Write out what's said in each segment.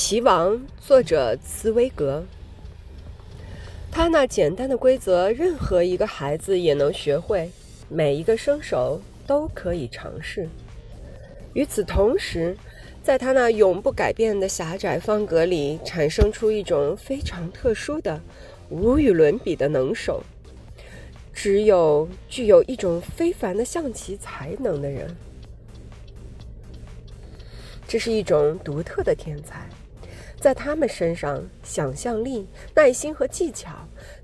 棋王，作者茨威格。他那简单的规则，任何一个孩子也能学会，每一个生手都可以尝试。与此同时，在他那永不改变的狭窄方格里，产生出一种非常特殊的、无与伦比的能手。只有具有一种非凡的象棋才能的人。这是一种独特的天才，在他们身上，想象力、耐心和技巧，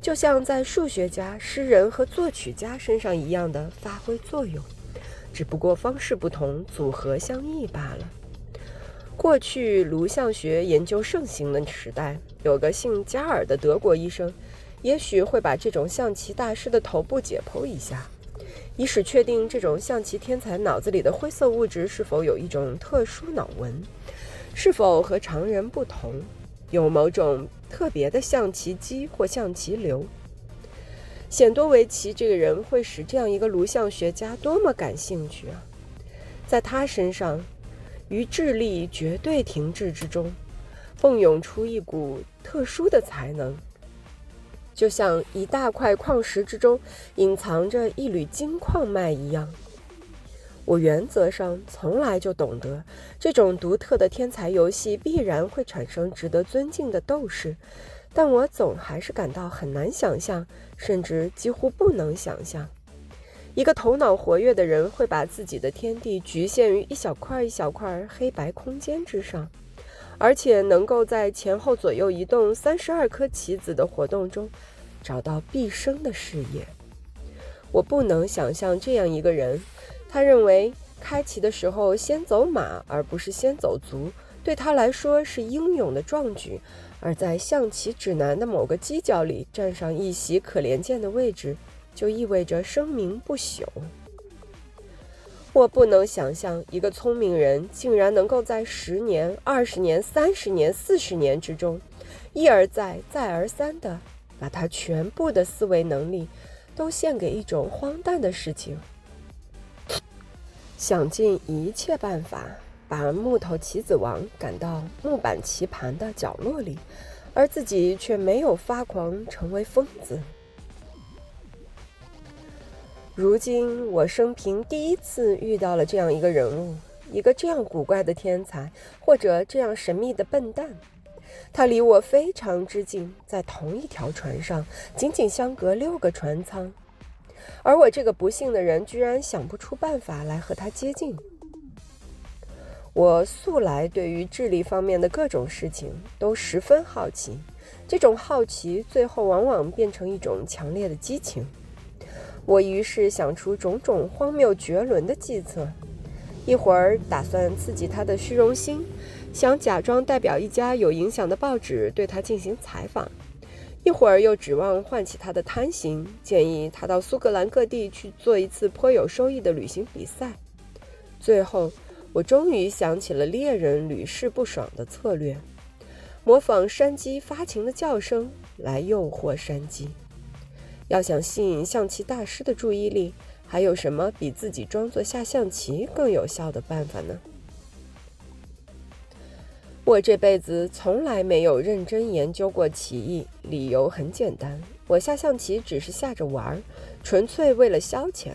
就像在数学家、诗人和作曲家身上一样的发挥作用，只不过方式不同，组合相异罢了。过去颅相学研究盛行的时代，有个姓加尔的德国医生，也许会把这种象棋大师的头部解剖一下。以使确定这种象棋天才脑子里的灰色物质是否有一种特殊脑纹，是否和常人不同，有某种特别的象棋机或象棋流。显多维奇这个人会使这样一个颅相学家多么感兴趣啊！在他身上，于智力绝对停滞之中，迸涌出一股特殊的才能。就像一大块矿石之中隐藏着一缕金矿脉一样，我原则上从来就懂得，这种独特的天才游戏必然会产生值得尊敬的斗士，但我总还是感到很难想象，甚至几乎不能想象，一个头脑活跃的人会把自己的天地局限于一小块一小块黑白空间之上。而且能够在前后左右移动三十二颗棋子的活动中，找到毕生的事业。我不能想象这样一个人，他认为开棋的时候先走马而不是先走卒，对他来说是英勇的壮举；而在象棋指南的某个犄角里站上一席可怜见的位置，就意味着声名不朽。我不能想象一个聪明人竟然能够在十年、二十年、三十年、四十年之中，一而再、再而三地把他全部的思维能力都献给一种荒诞的事情，想尽一切办法把木头棋子王赶到木板棋盘的角落里，而自己却没有发狂成为疯子。如今，我生平第一次遇到了这样一个人物，一个这样古怪的天才，或者这样神秘的笨蛋。他离我非常之近，在同一条船上，仅仅相隔六个船舱。而我这个不幸的人，居然想不出办法来和他接近。我素来对于智力方面的各种事情都十分好奇，这种好奇最后往往变成一种强烈的激情。我于是想出种种荒谬绝伦的计策，一会儿打算刺激他的虚荣心，想假装代表一家有影响的报纸对他进行采访；一会儿又指望唤起他的贪心，建议他到苏格兰各地去做一次颇有收益的旅行比赛。最后，我终于想起了猎人屡试不爽的策略：模仿山鸡发情的叫声来诱惑山鸡。要想吸引象棋大师的注意力，还有什么比自己装作下象棋更有效的办法呢？我这辈子从来没有认真研究过棋艺，理由很简单：我下象棋只是下着玩儿，纯粹为了消遣。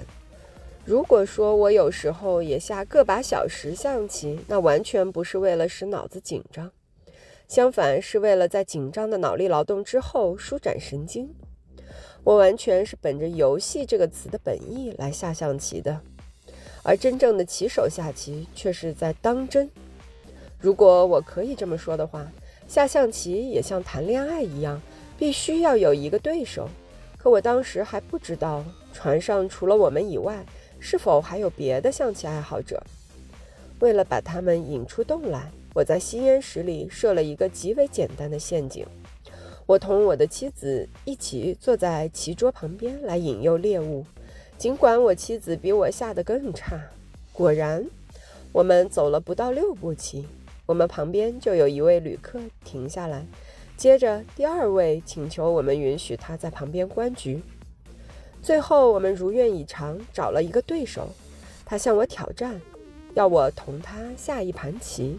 如果说我有时候也下个把小时象棋，那完全不是为了使脑子紧张，相反是为了在紧张的脑力劳动之后舒展神经。我完全是本着“游戏”这个词的本意来下象棋的，而真正的棋手下棋却是在当真。如果我可以这么说的话，下象棋也像谈恋爱一样，必须要有一个对手。可我当时还不知道船上除了我们以外，是否还有别的象棋爱好者。为了把他们引出洞来，我在吸烟室里设了一个极为简单的陷阱。我同我的妻子一起坐在棋桌旁边来引诱猎物，尽管我妻子比我下得更差。果然，我们走了不到六步棋，我们旁边就有一位旅客停下来，接着第二位请求我们允许他在旁边观局。最后，我们如愿以偿找了一个对手，他向我挑战，要我同他下一盘棋。